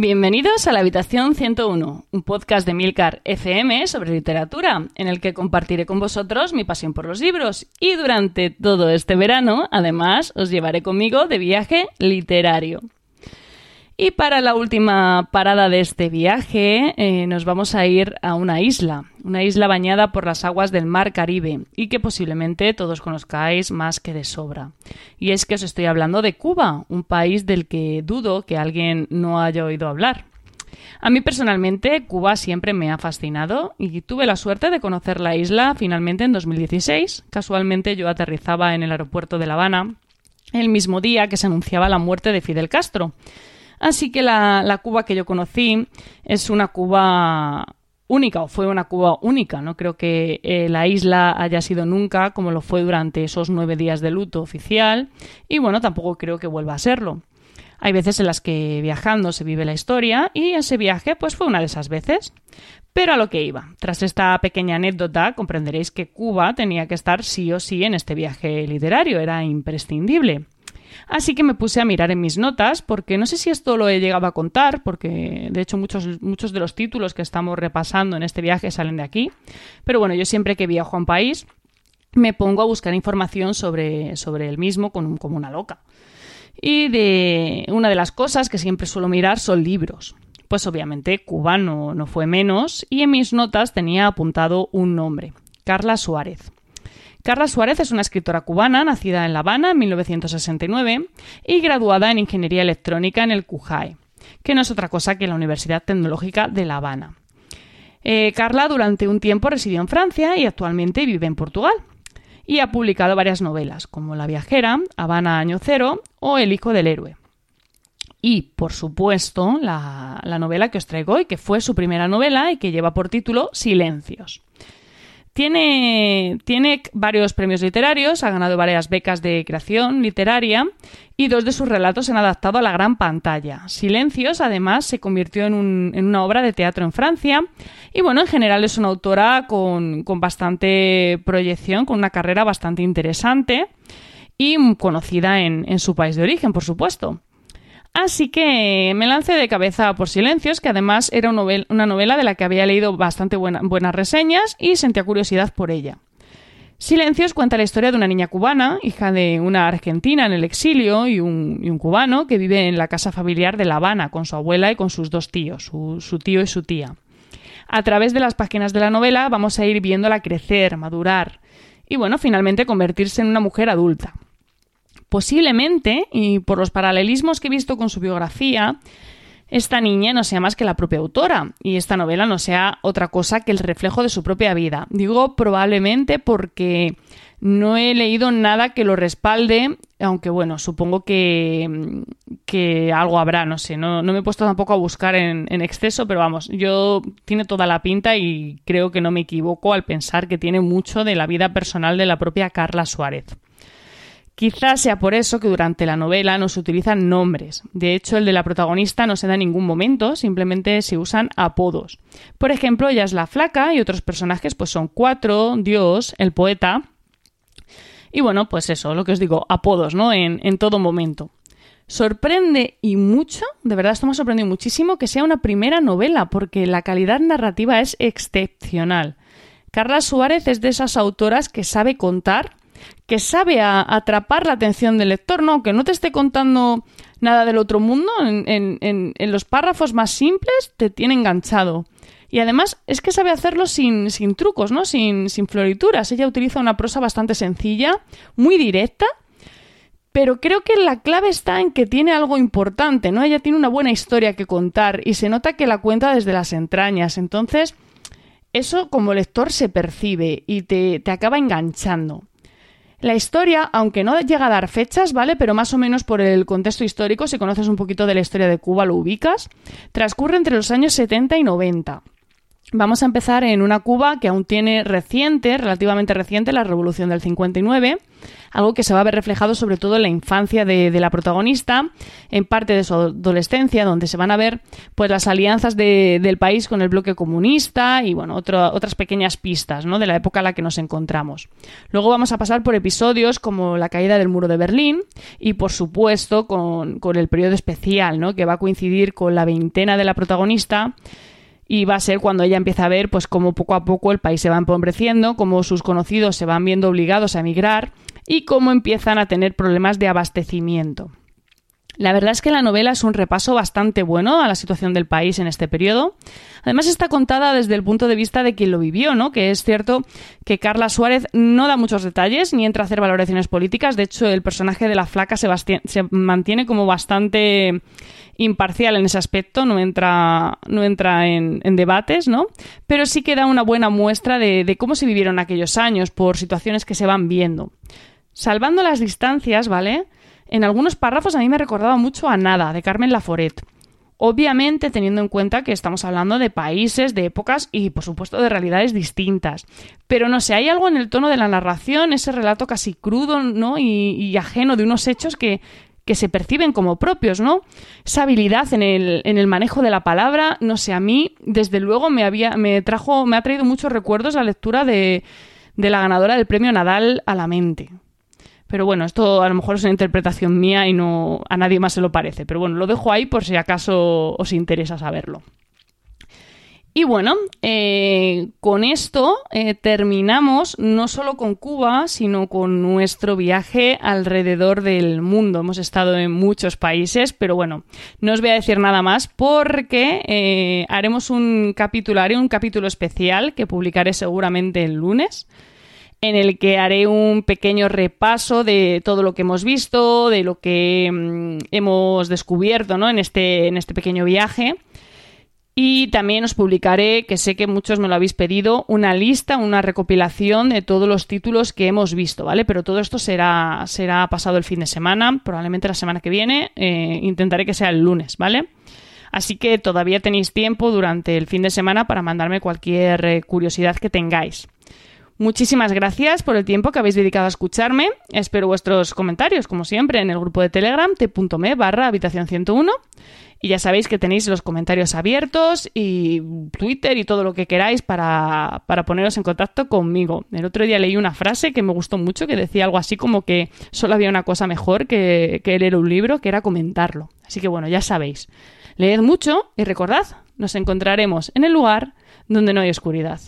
Bienvenidos a la Habitación 101, un podcast de Milcar FM sobre literatura, en el que compartiré con vosotros mi pasión por los libros y durante todo este verano, además, os llevaré conmigo de viaje literario. Y para la última parada de este viaje eh, nos vamos a ir a una isla, una isla bañada por las aguas del mar Caribe y que posiblemente todos conozcáis más que de sobra. Y es que os estoy hablando de Cuba, un país del que dudo que alguien no haya oído hablar. A mí personalmente Cuba siempre me ha fascinado y tuve la suerte de conocer la isla finalmente en 2016. Casualmente yo aterrizaba en el aeropuerto de La Habana el mismo día que se anunciaba la muerte de Fidel Castro. Así que la, Cuba que yo conocí es una Cuba única o fue una Cuba única. No creo que eh, la isla haya sido nunca como lo fue durante esos nueve días de luto oficial y bueno, tampoco creo que vuelva a serlo. Hay veces en las que viajando se vive la historia y ese viaje pues fue una de esas veces. Pero a lo que iba. Tras esta pequeña anécdota comprenderéis que Cuba tenía que estar sí o sí en este viaje literario, era imprescindible. Así que me puse a mirar en mis notas, porque no sé si esto lo he llegado a contar, porque de hecho muchos, muchos de los títulos que estamos repasando en este viaje salen de aquí. Pero bueno, yo siempre que viajo a un país me pongo a buscar información sobre, sobre el mismo como una loca. Y de una de las cosas que siempre suelo mirar son libros. Pues obviamente Cuba no fue menos y en mis notas tenía apuntado un nombre, Carla Suárez. Carla Suárez es una escritora cubana nacida en La Habana en 1969 y graduada en Ingeniería Electrónica en el CUJAE, que no es otra cosa que la Universidad Tecnológica de La Habana. Eh, Carla durante un tiempo residió en Francia y actualmente vive en Portugal. Y ha publicado varias novelas, como La viajera, Habana Año Cero o El hijo del héroe. Y, por supuesto, la, la novela que os traigo hoy, que fue su primera novela y que lleva por título Silencios. Tiene, tiene varios premios literarios, ha ganado varias becas de creación literaria y dos de sus relatos se han adaptado a la gran pantalla. Silencios, además, se convirtió en, una obra de teatro en Francia y, bueno, en general es una autora con, con bastante proyección, con una carrera bastante interesante y conocida en, en su país de origen, por supuesto. Así que me lancé de cabeza por Silencios, que además era una novela de la que había leído bastante buenas reseñas y sentía curiosidad por ella. Silencios cuenta la historia de una niña cubana, hija de una argentina en el exilio y un, cubano que vive en la casa familiar de La Habana con su abuela y con sus dos tíos, su, su tío y su tía. A través de las páginas de la novela vamos a ir viéndola crecer, madurar y bueno, finalmente convertirse en una mujer adulta. Posiblemente, y por los paralelismos que he visto con su biografía, esta niña no sea más que la propia autora y esta novela no sea otra cosa que el reflejo de su propia vida. Digo probablemente porque no he leído nada que lo respalde, aunque bueno, supongo que, que algo habrá, no sé, no, me he puesto tampoco a buscar en, en, exceso, pero vamos, yo tiene toda la pinta y creo que no me equivoco al pensar que tiene mucho de la vida personal de la propia Carla Suárez. Quizás sea por eso que durante la novela no se utilizan nombres. De hecho, el de la protagonista no se da en ningún momento, simplemente se usan apodos. Por ejemplo, ella es la flaca y otros personajes pues son Cuatro, Dios, el poeta. Y bueno, pues eso, lo que os digo, apodos, ¿no? En, en todo momento. Sorprende y mucho, de verdad esto me ha sorprendido muchísimo, que sea una primera novela, porque la calidad narrativa es excepcional. Carla Suárez es de esas autoras que sabe contar que sabe atrapar la atención del lector, ¿no? Que no te esté contando nada del otro mundo, en, los párrafos más simples te tiene enganchado. Y además es que sabe hacerlo sin, trucos, ¿no? Sin, sin florituras. Ella utiliza una prosa bastante sencilla, muy directa, pero creo que la clave está en que tiene algo importante, ¿no? Ella tiene una buena historia que contar y se nota que la cuenta desde las entrañas. Entonces, eso como lector se percibe y te, te acaba enganchando. La historia, aunque no llega a dar fechas, ¿vale? Pero más o menos por el contexto histórico, si conoces un poquito de la historia de Cuba, lo ubicas, transcurre entre los años 70 y 90. Vamos a empezar en una Cuba que aún tiene reciente, relativamente reciente, la revolución del 59, algo que se va a ver reflejado sobre todo en la infancia de, la protagonista, en parte de su adolescencia, donde se van a ver pues las alianzas del país con el bloque comunista y bueno, otras pequeñas pistas ¿no? de la época en la que nos encontramos. Luego vamos a pasar por episodios como la caída del muro de Berlín y por supuesto con, con el periodo especial, ¿no? que va a coincidir con la veintena de la protagonista y va a ser cuando ella empieza a ver pues cómo poco a poco el país se va empobreciendo, cómo sus conocidos se van viendo obligados a emigrar y cómo empiezan a tener problemas de abastecimiento. La verdad es que la novela es un repaso bastante bueno a la situación del país en este periodo. Además está contada desde el punto de vista de quien lo vivió, ¿no? Que es cierto que Carla Suárez no da muchos detalles ni entra a hacer valoraciones políticas. De hecho, el personaje de la flaca se, mantiene como bastante imparcial en ese aspecto, no entra, no entra en, debates, ¿no? Pero sí que da una buena muestra de cómo se vivieron aquellos años por situaciones que se van viendo. Salvando las distancias, ¿vale? En algunos párrafos a mí me recordaba mucho a Nada, de Carmen Laforet. Obviamente teniendo en cuenta que estamos hablando de países, de épocas y por supuesto de realidades distintas. Pero no sé, hay algo en el tono de la narración, ese relato casi crudo, ¿no? Y, ajeno de unos hechos que, que se perciben como propios, ¿no? Esa habilidad en el, en el, manejo de la palabra, no sé, a mí, desde luego, me había, me trajo, me ha traído muchos recuerdos la lectura de, de la ganadora del premio Nadal a la mente. Pero bueno, esto a lo mejor es una interpretación mía y no a nadie más se lo parece. Pero bueno, lo dejo ahí por si acaso os interesa saberlo. Y bueno, eh, con esto eh, terminamos no solo con Cuba, sino con nuestro viaje alrededor del mundo. Hemos estado en muchos países, pero bueno, no os voy a decir nada más porque eh, haremos un capítulo, un capítulo especial que publicaré seguramente el lunes en el que haré un pequeño repaso de todo lo que hemos visto, de lo que mm, hemos descubierto ¿no? en, este, en este pequeño viaje. Y también os publicaré, que sé que muchos me lo habéis pedido, una lista, una recopilación de todos los títulos que hemos visto, ¿vale? Pero todo esto será, será pasado el fin de semana, probablemente la semana que viene. Eh, intentaré que sea el lunes, ¿vale? Así que todavía tenéis tiempo durante el fin de semana para mandarme cualquier eh, curiosidad que tengáis. Muchísimas gracias por el tiempo que habéis dedicado a escucharme. Espero vuestros comentarios, como siempre, en el grupo de Telegram t.me barra habitación 101. Y ya sabéis que tenéis los comentarios abiertos y Twitter y todo lo que queráis para, poneros en contacto conmigo. El otro día leí una frase que me gustó mucho que decía algo así como que solo había una cosa mejor que, que leer un libro, que era comentarlo. Así que bueno, ya sabéis. Leed mucho y recordad, nos encontraremos en el lugar donde no hay oscuridad.